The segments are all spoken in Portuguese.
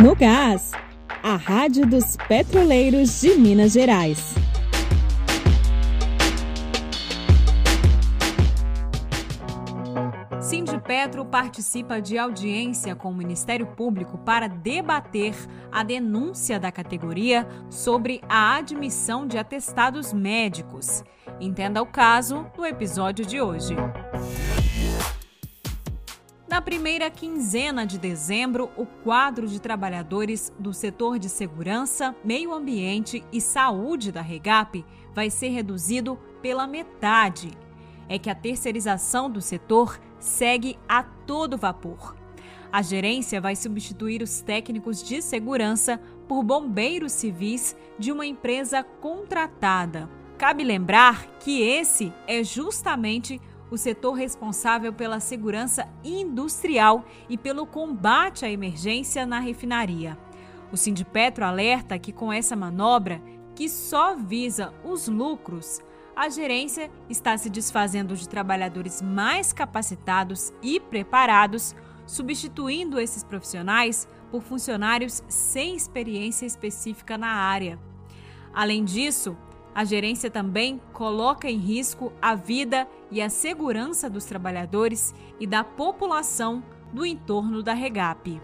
No Gás, a Rádio dos Petroleiros de Minas Gerais. Sindipetro participa de audiência com o Ministério Público para debater a denúncia da categoria sobre a admissão de atestados médicos. Entenda o caso no episódio de hoje. Na primeira quinzena de dezembro, o quadro de trabalhadores do setor de segurança, meio ambiente e saúde da Regap vai ser reduzido pela metade. É que a terceirização do setor segue a todo vapor. A gerência vai substituir os técnicos de segurança por bombeiros civis de uma empresa contratada. Cabe lembrar que esse é justamente o setor responsável pela segurança industrial e pelo combate à emergência na refinaria. O Sindipetro alerta que com essa manobra, que só visa os lucros, a gerência está se desfazendo de trabalhadores mais capacitados e preparados, substituindo esses profissionais por funcionários sem experiência específica na área. Além disso, a gerência também coloca em risco a vida e a segurança dos trabalhadores e da população do entorno da Regap.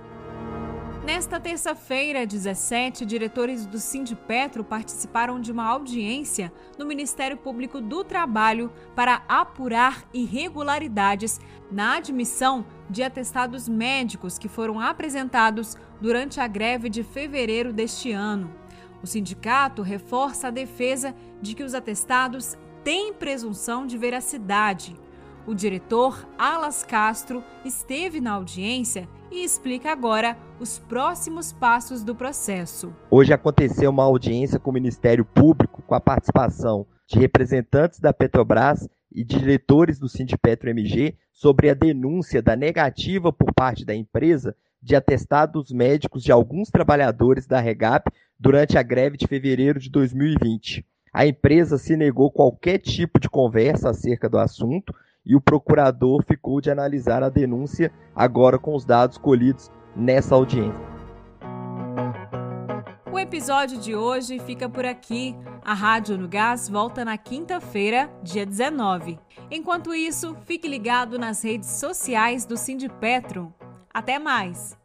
Nesta terça-feira, 17, diretores do Sindipetro participaram de uma audiência no Ministério Público do Trabalho para apurar irregularidades na admissão de atestados médicos que foram apresentados durante a greve de fevereiro deste ano. O sindicato reforça a defesa de que os atestados têm presunção de veracidade. O diretor Alas Castro esteve na audiência e explica agora os próximos passos do processo. Hoje aconteceu uma audiência com o Ministério Público com a participação de representantes da Petrobras e diretores do Sindipetro MG sobre a denúncia da negativa por parte da empresa de atestados médicos de alguns trabalhadores da Regap durante a greve de fevereiro de 2020. A empresa se negou qualquer tipo de conversa acerca do assunto e o procurador ficou de analisar a denúncia agora com os dados colhidos nessa audiência. O episódio de hoje fica por aqui. A Rádio no Gás volta na quinta-feira, dia 19. Enquanto isso, fique ligado nas redes sociais do Sindipetro. Até mais!